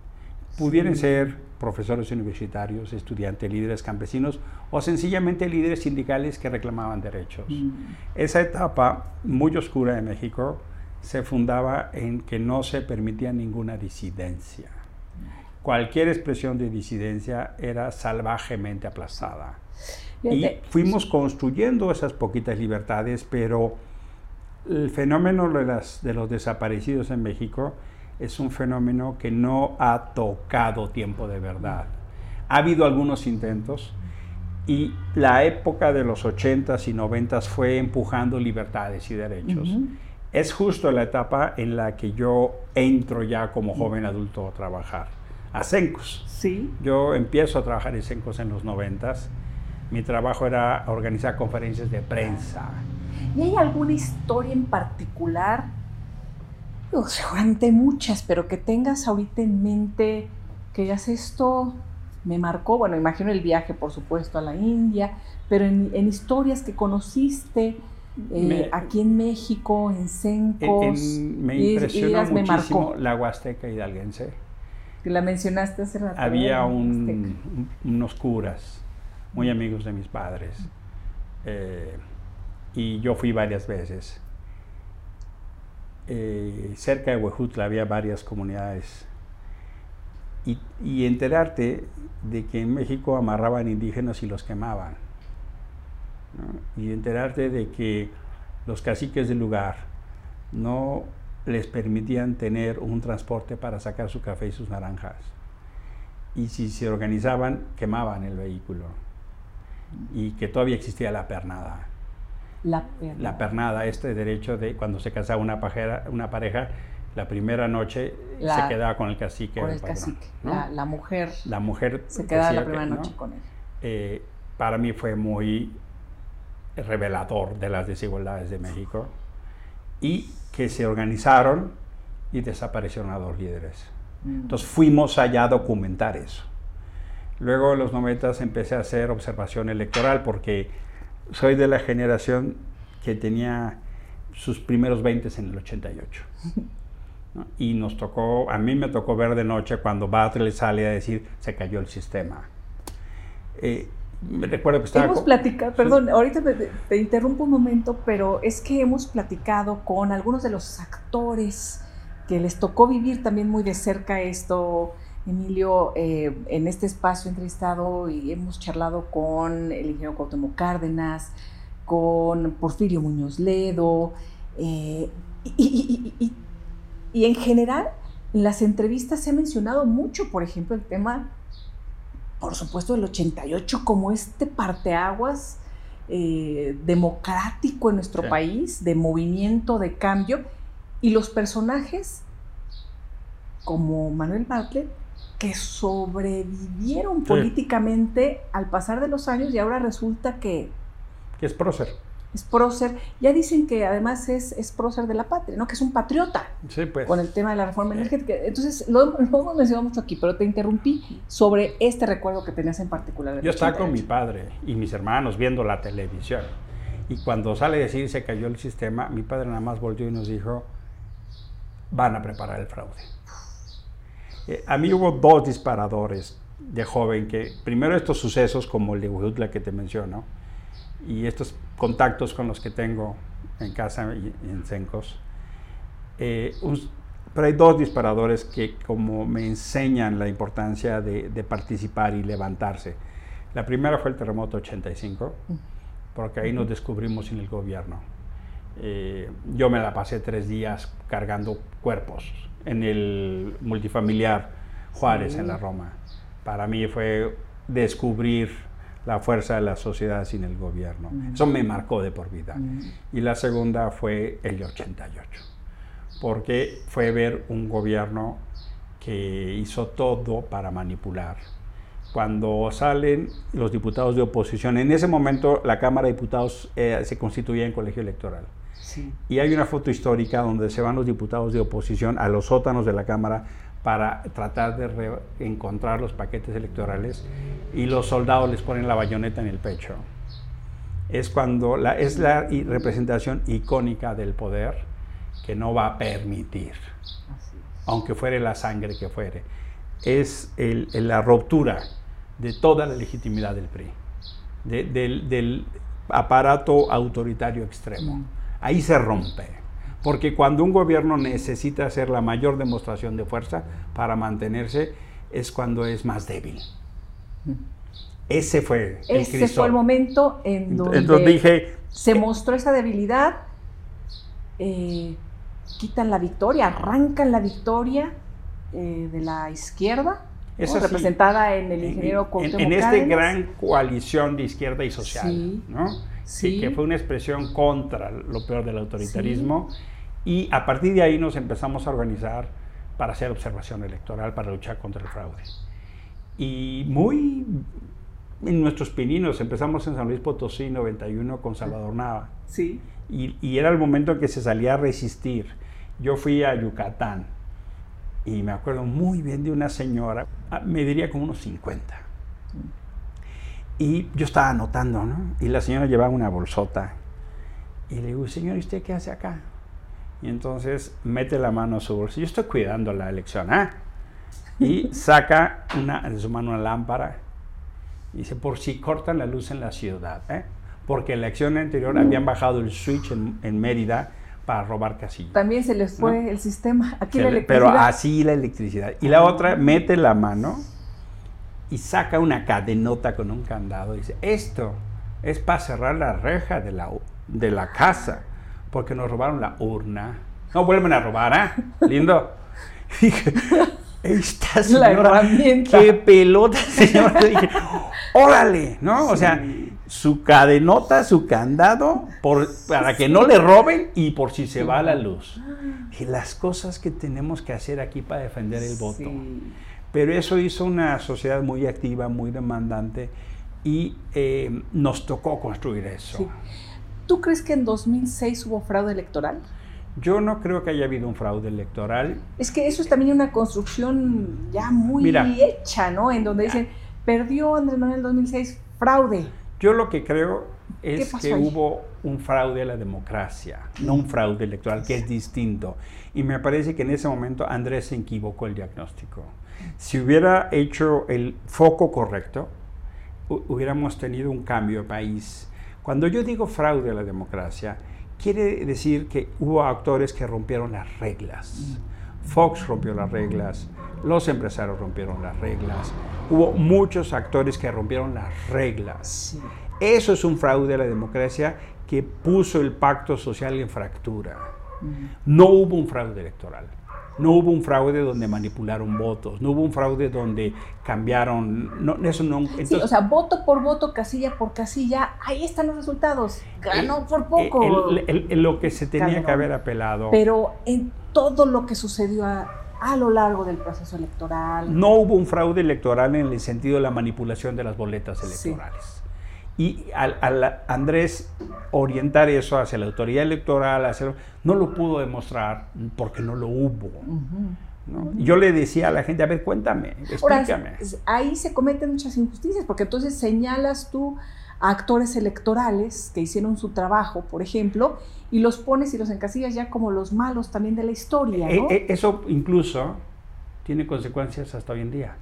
B: Pudieran ser profesores universitarios, estudiantes, líderes campesinos o sencillamente líderes sindicales que reclamaban derechos.
A: Mm.
B: Esa etapa muy oscura de México se fundaba en que no se permitía ninguna disidencia. Cualquier expresión de disidencia era salvajemente aplastada. Y fuimos construyendo esas poquitas libertades, pero el fenómeno de, las- de los desaparecidos en México es un fenómeno que no ha tocado tiempo de verdad. Ha habido algunos intentos y la época de los 80s y 90s fue empujando libertades y derechos. Es justo la etapa en la que yo entro ya como joven adulto a trabajar, a CENCOS.
A: Sí.
B: Yo empiezo a trabajar en CENCOS en los 90s. Mi trabajo era organizar conferencias de prensa.
A: ¿Y hay alguna historia en particular? Digo, seguramente muchas, pero que tengas ahorita en mente que digas esto me marcó. Bueno, imagino el viaje, por supuesto, a la India, pero en, en historias que conociste eh,
B: Me-
A: aquí en México, en
B: En-
A: Sencos.
B: en- me
A: y- y me
B: muchísimo
A: marcó.
B: la Huasteca hidalguense.
A: Que la mencionaste hace rato.
B: Había un- unos curas muy amigos de mis padres. eh, y yo fui varias veces. Eh, cerca de Huejutla había varias comunidades. y, enterarte de que en México amarraban indígenas y los quemaban. Y enterarte de que los caciques del lugar no les permitían tener un transporte para sacar su café y sus naranjas. Y si se organizaban, quemaban el vehículo. Y que todavía existía la pernada.
A: La pernada.
B: La pernada, este derecho de cuando se casaba una, una pareja, la primera noche se quedaba con el cacique.
A: Con el, cacique. La, mujer.
B: La mujer.
A: Se quedaba la primera noche con él.
B: Eh, para mí fue muy revelador de las desigualdades de México y que se organizaron y desaparecieron a dos líderes. Mm. Entonces fuimos allá a documentar eso. Luego en los 90 empecé a hacer observación electoral porque soy de la generación que tenía sus primeros 20 en el 88. Y nos tocó, a mí me tocó ver de noche cuando Bartlett sale a decir se cayó el sistema.
A: Eh, me recuerdo que estaba... Hemos platicado, perdón, ahorita te, interrumpo un momento, pero es que hemos platicado con algunos de los actores que les tocó vivir también muy de cerca esto, Emilio, eh, en este espacio entrevistado y hemos charlado con el ingeniero Cuauhtémoc Cárdenas, con Porfirio Muñoz Ledo, eh, y y en general, en las entrevistas se ha mencionado mucho, por ejemplo, el tema, por supuesto, del 88 como este parteaguas eh, democrático en nuestro país, de movimiento, de cambio, y los personajes como Manuel Bartlett, que sobrevivieron políticamente al pasar de los años y ahora resulta que...
B: Que es prócer
A: es prócer. Ya dicen que además es, es prócer de la patria, ¿no? Que es un patriota.
B: Sí, pues.
A: Con el tema de la reforma energética. Entonces, lo, hemos mencionado mucho aquí, pero te interrumpí sobre este recuerdo que tenías en particular.
B: Yo estaba con mi padre y mis hermanos viendo la televisión. Y cuando sale a decir se cayó el sistema, mi padre nada más volvió y nos dijo, van a preparar el fraude. Eh, a mí hubo dos disparadores de joven que, primero estos sucesos como el de Huejutla que te menciono, y estos contactos con los que tengo en casa y en Sencos. Eh, pero hay dos disparadores que como me enseñan la importancia de, participar y levantarse. La primera fue el terremoto 85, porque ahí nos descubrimos en el gobierno. Eh, yo me la pasé tres días cargando cuerpos en el multifamiliar Juárez en la Roma. Para mí fue descubrir la fuerza de la sociedad sin el gobierno. Mm. Eso me marcó de por vida. Mm. Y la segunda fue el 88, porque fue ver un gobierno que hizo todo para manipular. Cuando salen los diputados de oposición, en ese momento la Cámara de Diputados eh, se constituía en colegio electoral. Y hay una foto histórica donde se van los diputados de oposición a los sótanos de la Cámara para tratar de encontrar los paquetes electorales y los soldados les ponen la bayoneta en el pecho. Es cuando la, es la representación icónica del poder que no va a permitir, aunque fuere la sangre que fuere. Es la ruptura de toda la legitimidad del PRI, del, del aparato autoritario extremo. Ahí se rompe. Porque cuando un gobierno necesita hacer la mayor demostración de fuerza para mantenerse, es cuando es más débil. Ese fue
A: el Ese fue el momento en donde dije, se mostró esa debilidad, eh, quitan la victoria, arrancan la victoria eh, de la izquierda, representada en el ingeniero
B: En, en, esta gran coalición de izquierda y social, ¿no? Sí. que fue una expresión contra lo peor del autoritarismo. Y a partir de ahí nos empezamos a organizar para hacer observación electoral, para luchar contra el fraude. Y muy en nuestros pininos, empezamos en San Luis Potosí 91 con Salvador Nava.
A: Sí.
B: Y, y, era el momento en que se salía a resistir. Yo fui a Yucatán y me acuerdo muy bien de una señora, ah, me diría como unos 50 y yo estaba anotando, ¿no? Y la señora llevaba una bolsota. Y le digo, señor, ¿y usted qué hace acá? Y entonces mete la mano a su bolsa. Yo estoy cuidando la elección, ¿ah? Y saca una, de su mano una lámpara. Y dice, por si cortan la luz en la ciudad, ¿eh? Porque en la elección anterior habían bajado el switch en, en Mérida para robar casillas.
A: También se les fue el sistema. Aquí
B: Se
A: la
B: le-
A: electricidad.
B: pero así la electricidad. Y la otra mete la mano y saca una cadenota con un candado y dice, esto es para cerrar la reja de la, de la casa, porque nos robaron la urna. No vuelven a robar, ¿ah? Lindo. Dije, esta
A: La
B: señora,
A: herramienta.
B: qué pelota, señora. Dije, órale, ¿no? O sea, su cadenota, su candado, por, para que no le roben y por si se va la luz. Y las cosas que tenemos que hacer aquí para defender el voto. Pero eso hizo una sociedad muy activa, muy demandante y eh, nos tocó construir eso.
A: Sí. ¿Tú crees que en 2006 hubo fraude electoral?
B: Yo no creo que haya habido un fraude electoral.
A: Es que eso es también una construcción ya muy
B: Mira.
A: hecha, ¿no? En donde dicen, perdió Andrés Manuel en 2006, fraude.
B: Yo lo que creo es que
A: ahí?
B: hubo un fraude a la democracia, no un fraude electoral, que es distinto. Y me parece que en ese momento Andrés se equivocó el diagnóstico. Si hubiera hecho el foco correcto, hu- hubiéramos tenido un cambio de país. Cuando yo digo fraude a la democracia, quiere decir que hubo actores que rompieron las reglas. Fox rompió las reglas, los empresarios rompieron las reglas, hubo muchos actores que rompieron las reglas.
A: Sí.
B: Eso es un fraude a la democracia que puso el pacto social en fractura. No hubo un fraude electoral. No hubo un fraude donde manipularon votos. No hubo un fraude donde cambiaron. No, eso no.
A: Sí, o sea, voto por voto, casilla por casilla, ahí están los resultados. Ganó por poco.
B: el- el- el- lo que se tenía
A: Calderón.
B: que haber apelado.
A: Pero en todo lo que sucedió a, a lo largo del proceso electoral.
B: No hubo un fraude electoral en el sentido de la manipulación de las boletas
A: Sí.
B: Y al, al Andrés orientar eso hacia la autoridad electoral, hacia, no lo pudo demostrar porque no lo hubo. Yo le decía a la gente, a ver, cuéntame, explícame.
A: ahí se cometen muchas injusticias, porque entonces señalas tú a actores electorales que hicieron su trabajo, por ejemplo, y los pones y los encasillas ya como los malos también de la historia, ¿no?
B: E- e- eso incluso tiene consecuencias hasta hoy en día,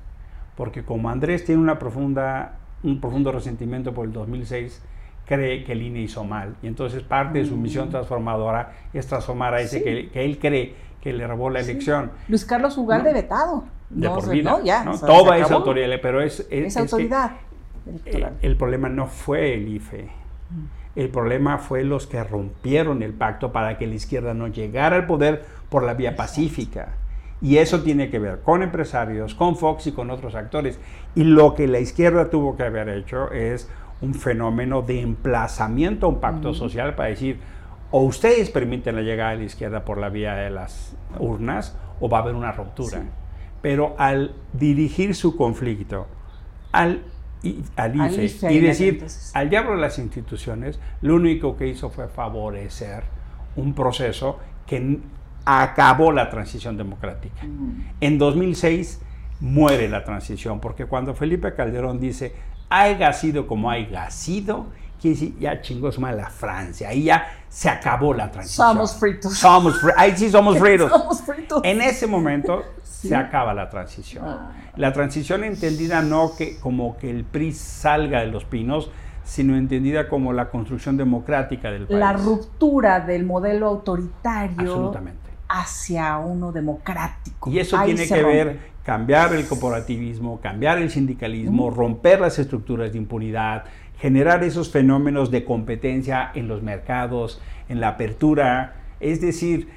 B: porque como Andrés tiene una profunda, un profundo resentimiento por el 2006, cree que el INE hizo mal, y entonces parte de su misión transformadora es transformar a ese
A: Mm. Sí.
B: que, que él cree que le robó la
A: Sí.
B: elección.
A: Luis Carlos Ugalde
B: No.
A: vetado.
B: De
A: No
B: por vida,
A: no, ya,
B: ¿no?
A: o sea,
B: Toda esa autoridad, pero es, es-
A: Esa
B: es
A: autoridad
B: el problema no fue el IFE. El problema fue los que rompieron el pacto para que la izquierda no llegara al poder por la vía pacífica. Y eso tiene que ver con empresarios, con Fox y con otros actores. Y lo que la izquierda tuvo que haber hecho es un fenómeno de emplazamiento a un pacto social para decir, o ustedes permiten la llegada de la izquierda por la vía de las urnas, o va a haber una ruptura.
A: Sí.
B: Pero al dirigir su conflicto al, i- al
A: Al
B: IFE
A: IFE,
B: y
A: ahí
B: decir,
A: entonces.
B: al diablo de las instituciones, lo único que hizo fue favorecer un proceso que acabó la transición democrática.
A: Mm.
B: En 2006 muere la transición, porque cuando Felipe Calderón dice, haya sido como haya sido, quiere decir, ya chingos mala Francia, ahí ya se acabó la transición.
A: Somos fritos.
B: Somos fri- ahí sí somos fritos.
A: Somos fritos.
B: En ese momento
A: Sí.
B: se acaba la transición.
A: Ah.
B: La transición entendida no que como que el PRI salga de los pinos, sino entendida como la construcción democrática del país.
A: La ruptura del modelo autoritario
B: Absolutamente.
A: Hacia uno democrático.
B: Y eso
A: Ahí
B: tiene que
A: rompe.
B: ver cambiar el corporativismo, cambiar el sindicalismo, romper las estructuras de impunidad, generar esos fenómenos de competencia en los mercados, en la apertura, es decir,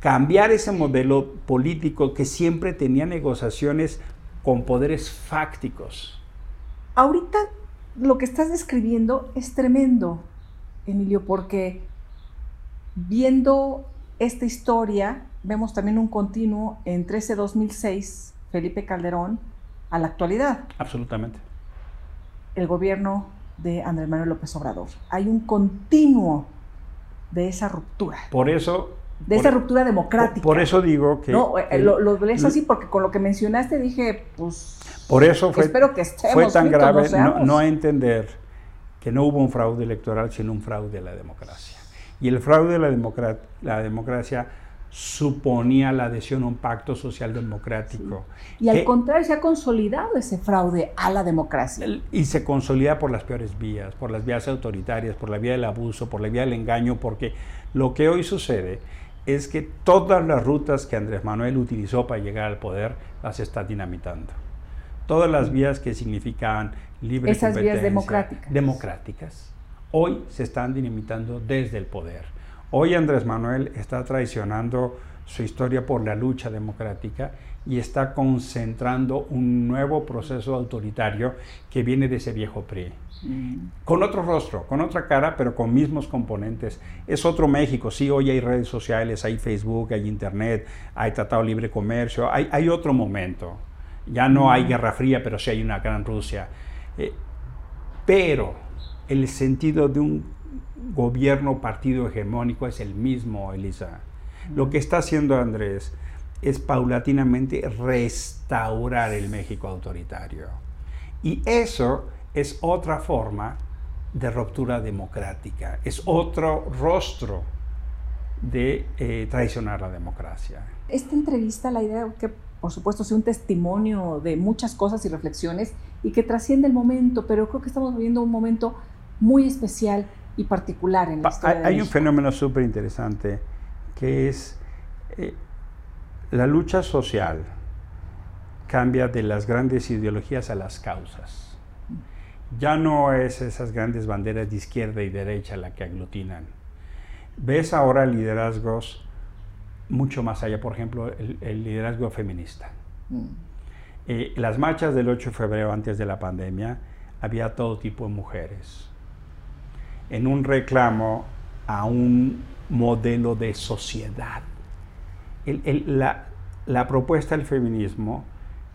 B: cambiar ese modelo político que siempre tenía negociaciones con poderes fácticos.
A: Ahorita lo que estás describiendo es tremendo, Emilio, porque viendo esta historia, vemos también un continuo entre ese 2006, Felipe Calderón, a la actualidad,
B: Absolutamente.
A: el gobierno de Andrés Manuel López Obrador. Hay un continuo de esa ruptura,
B: Por eso...
A: de
B: por-
A: esa ruptura democrática.
B: Por eso digo que...
A: No, eh,
B: el-
A: lo, lo lees así porque con lo que mencionaste dije, pues
B: Por eso fue,
A: espero que estemos
B: fue tan grave
A: no,
B: no entender que no hubo un fraude electoral, sino un fraude a la democracia. Y el fraude a la, democra- la democracia suponía la adhesión a un pacto social democrático.
A: Y al contrario, se ha consolidado ese fraude a la democracia.
B: Y se consolida por las peores vías, por las vías autoritarias, por la vía del abuso, por la vía del engaño, porque lo que hoy sucede es que todas las rutas que Andrés Manuel utilizó para llegar al poder las está dinamitando. Todas las vías que significaban libre
A: Esas vías democráticas.
B: Democráticas. Hoy se están dinamitando desde el poder. Hoy Andrés Manuel está traicionando su historia por la lucha democrática y está concentrando un nuevo proceso autoritario que viene de ese viejo PRI. Mm. Con otro rostro, con otra cara, pero con mismos componentes. Es otro México, sí, hoy hay redes sociales, hay Facebook, hay Internet, hay Tratado Libre Comercio, hay, hay otro momento. Ya no hay mm. Guerra Fría, pero sí hay una gran Rusia. Eh, pero el sentido de un gobierno partido hegemónico es el mismo, Elisa. Lo que está haciendo Andrés es paulatinamente restaurar el México autoritario. Y eso es otra forma de ruptura democrática, es otro rostro de eh, traicionar la democracia.
A: Esta entrevista, la idea que por supuesto sea un testimonio de muchas cosas y reflexiones y que trasciende el momento, pero creo que estamos viviendo un momento muy especial y particular en la historia
B: Hay un fenómeno súper interesante que es eh, la lucha social cambia de las grandes ideologías a las causas. Ya no es esas grandes banderas de izquierda y derecha la que aglutinan. Ves ahora liderazgos mucho más allá, por ejemplo, el, liderazgo feminista. Mm. Eh, las marchas del 8 de febrero antes de la pandemia había todo tipo de mujeres en un reclamo a un modelo de sociedad. la, propuesta del feminismo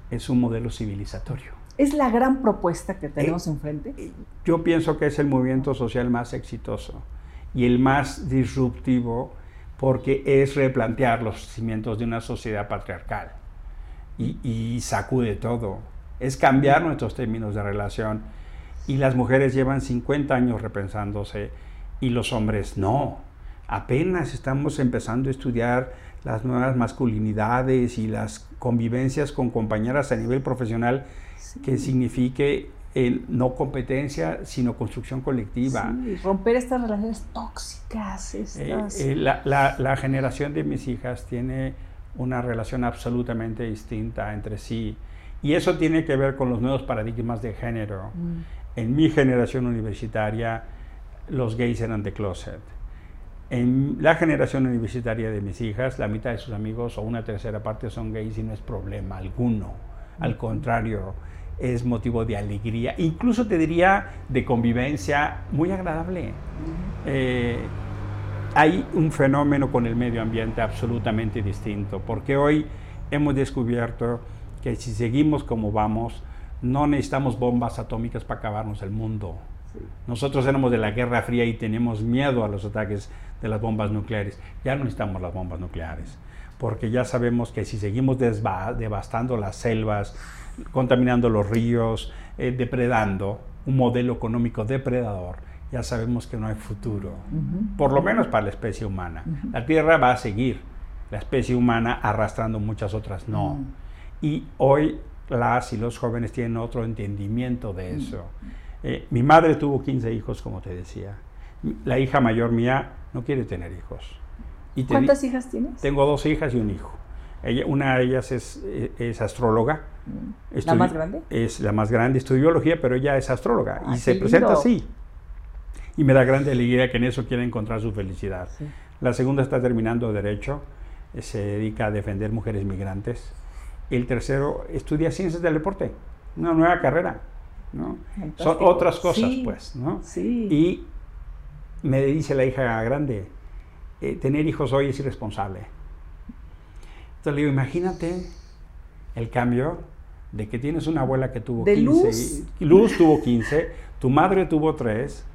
B: es un modelo civilizatorio.
A: ¿Es la gran propuesta que tenemos eh, enfrente? Eh,
B: yo pienso que es el movimiento social más exitoso y el más disruptivo porque es replantear los cimientos de una sociedad patriarcal y, y sacude todo. Es cambiar nuestros términos de relación y las mujeres llevan 50 años repensándose y los hombres no. Apenas estamos empezando a estudiar las nuevas masculinidades y las convivencias con compañeras a nivel profesional que signifique el no competencia, sino construcción colectiva.
A: romper estas relaciones tóxicas.
B: Eh, eh, la, generación de mis hijas tiene una relación absolutamente distinta entre sí. Y eso tiene que ver con los nuevos paradigmas de género. Mm. En mi generación universitaria, los gays eran de closet. En la generación universitaria de mis hijas, la mitad de sus amigos o una tercera parte son gays y no es problema alguno. Al contrario, es motivo de alegría, incluso te diría de convivencia muy agradable. Eh, hay un fenómeno con el medio ambiente absolutamente distinto, porque hoy hemos descubierto que si seguimos como vamos, no necesitamos bombas atómicas para acabarnos el mundo. Nosotros éramos de la Guerra Fría y tenemos miedo a los ataques de las bombas nucleares. Ya no necesitamos las bombas nucleares, porque ya sabemos que si seguimos devastando las selvas, contaminando los ríos, eh, depredando, un modelo económico depredador, ya sabemos que no hay futuro, por lo menos para la especie humana. La Tierra va a seguir, la especie humana arrastrando muchas otras no. Y hoy las y los jóvenes tienen otro entendimiento de eso. Eh, mi madre tuvo 15 hijos, como te decía. La hija mayor mía no quiere tener hijos.
A: Y ¿Cuántas hijas tienes?
B: Tengo dos hijas y un hijo. Ella, una de ellas es, es astróloga.
A: Mm. ¿La más grande?
B: Es la más grande, estudió biología, pero ella es astróloga y se presenta así. Y me da grande alegría que en eso quiere encontrar su felicidad. La segunda está terminando Derecho, eh, se dedica a defender mujeres migrantes el tercero estudia ciencias del deporte, una nueva carrera. ¿no? Son otras cosas, pues. ¿no?
A: Sí.
B: Y me dice la hija grande, eh, tener hijos hoy es irresponsable. Entonces le digo, imagínate el cambio de que tienes una abuela que tuvo 15,
A: Luz?
B: Luz tuvo 15, tu madre tuvo 3,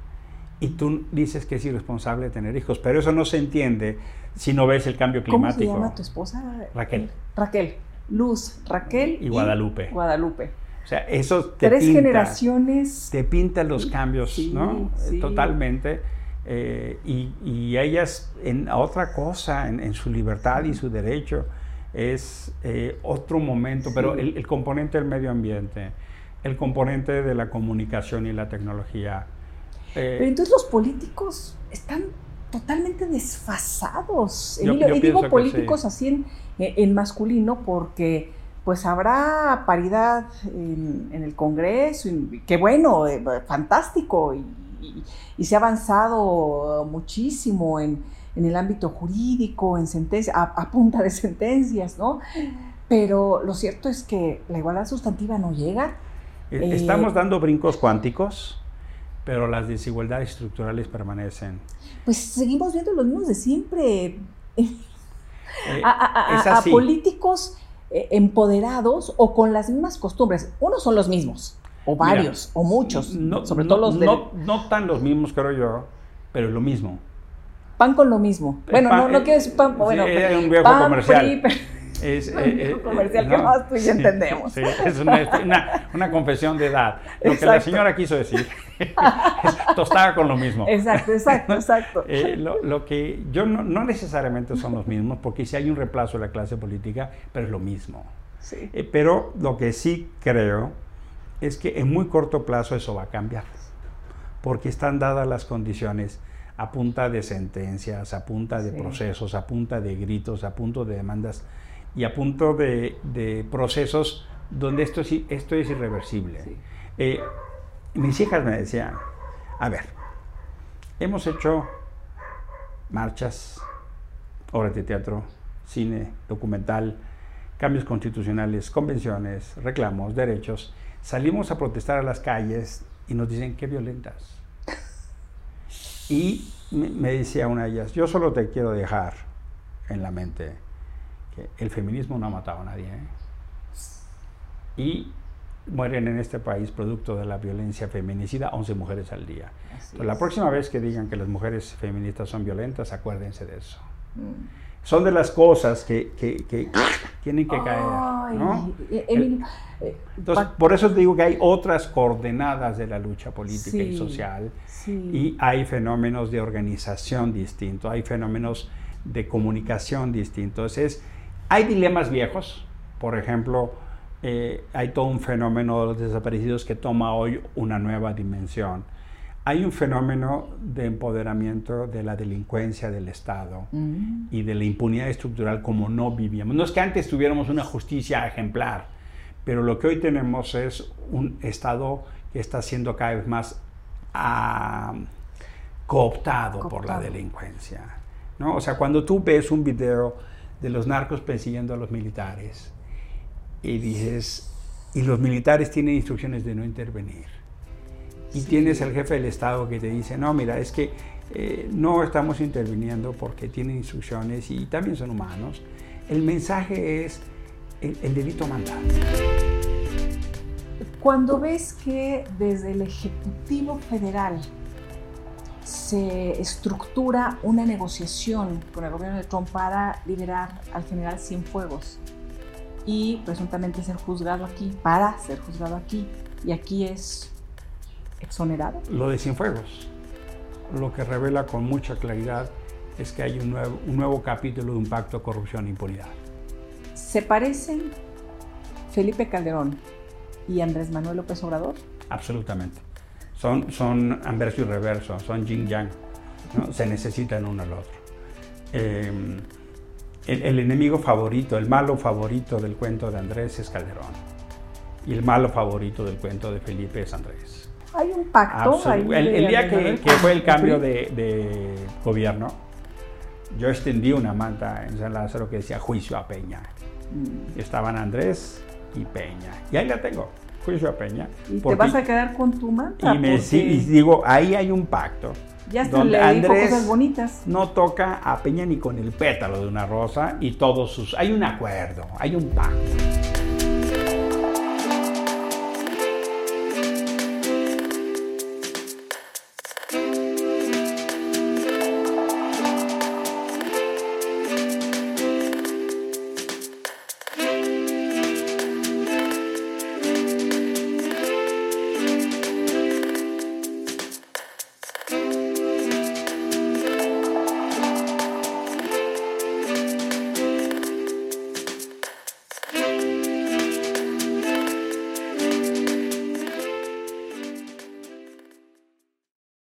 B: y tú dices que es irresponsable tener hijos, pero eso no se entiende si no ves el cambio climático.
A: ¿Cómo se llama tu esposa?
B: Raquel.
A: Raquel. Luz, Raquel
B: y Guadalupe.
A: Guadalupe.
B: O sea, eso te
A: Tres generaciones.
B: Te pinta los cambios, ¿no? Totalmente. Eh, y, ellas en otra cosa, en, su libertad y su derecho, es eh, otro momento, pero el, componente del medio ambiente, el componente de la comunicación y la tecnología.
A: pero entonces los políticos están totalmente desfasados. y digo políticos así en, masculino porque pues habrá paridad en, el Congreso, y, que bueno, eh, fantástico, y, se ha avanzado muchísimo en, el ámbito jurídico, en sentencia, a, punta de sentencias, ¿no? Pero lo cierto es que la igualdad sustantiva no llega.
B: Eh, estamos dando brincos cuánticos pero las desigualdades estructurales permanecen.
A: Pues seguimos viendo los mismos de siempre. Eh, a, políticos eh, empoderados o con las mismas costumbres. Unos son los mismos, o varios, o muchos, sobre todo los de...
B: No, no tan los mismos, creo yo, pero lo mismo.
A: Pan con lo mismo. Bueno, no, no quiero decir pan, bueno,
B: sí, un viejo comercial.
A: Es, eh, eh, comercial que más tú y entendemos.
B: Sí, es una, una, confesión de edad. Lo que la señora quiso decir es tostada con lo mismo.
A: Exacto, exacto, exacto.
B: Eh, lo, lo, que yo no, no, necesariamente son los mismos, porque si hay un reemplazo de la clase política, pero es lo mismo. Sí. pero lo que sí creo es que en muy corto plazo eso va a cambiar, porque están dadas las condiciones a punta de sentencias, a punta de procesos, a punta de gritos, a punto de demandas y a punto de, procesos donde esto, esto es irreversible. Eh, mis hijas me decían, a ver, hemos hecho marchas, obras de teatro, cine, documental, cambios constitucionales, convenciones, reclamos, derechos. Salimos a protestar a las calles y nos dicen qué violentas. Y me decía una de ellas, yo solo te quiero dejar en la mente el feminismo no ha matado a nadie. ¿eh? Y mueren en este país producto de la violencia feminicida 11 mujeres al día. la próxima vez que digan que las mujeres feministas son violentas, acuérdense de eso. Mm. Son de las cosas que, tienen que caer. Eh, eh, entonces, por eso te digo que hay otras coordenadas de la lucha política y social y hay fenómenos de organización distintos, hay fenómenos de comunicación distintos. Es, hay dilemas viejos, por ejemplo, eh, hay todo un fenómeno de los desaparecidos que toma hoy una nueva dimensión. Hay un fenómeno de empoderamiento de la delincuencia del Estado mm. y de la impunidad estructural como no vivíamos. No es que antes tuviéramos una justicia ejemplar, pero lo que hoy tenemos es un Estado que está siendo cada vez más ah, cooptado, por la delincuencia. ¿no? O sea, cuando tú ves un video de los narcos persiguiendo a los militares. Y dices, y los militares tienen instrucciones de no intervenir. Y tienes al jefe del Estado que te dice, no, mira, es que eh, no estamos interviniendo porque tienen instrucciones y también son humanos. El mensaje es, el, el delito manda.
A: Cuando ves que desde el Ejecutivo Federal se estructura una negociación con el gobierno de Trump para liberar al general Cienfuegos y presuntamente ser juzgado aquí, para ser juzgado aquí, y aquí es exonerado.
B: Lo de Cienfuegos, lo que revela con mucha claridad es que hay un nuevo, un nuevo capítulo de un pacto de corrupción e impunidad.
A: ¿Se parecen Felipe Calderón y Andrés Manuel López Obrador?
B: Absolutamente son, son anverso y reverso, son yin yang, ¿no? se necesitan uno al otro. Em, el, enemigo favorito, el malo favorito del cuento de Andrés es Calderón. Y el malo favorito del cuento de Felipe es Andrés.
A: Hay un pacto.
B: el, día que, fue el cambio de, gobierno, yo extendí una manta en San Lázaro que decía juicio a Peña. Mm. Estaban Andrés y Peña. Y ahí la tengo juicio a Peña.
A: ¿Y te vas a quedar con tu manta?
B: Y, me, digo, ahí hay un pacto.
A: Ya está, donde Andrés cosas bonitas.
B: No toca a Peña ni con el pétalo de una rosa y todos sus. Hay un acuerdo, hay un pacto.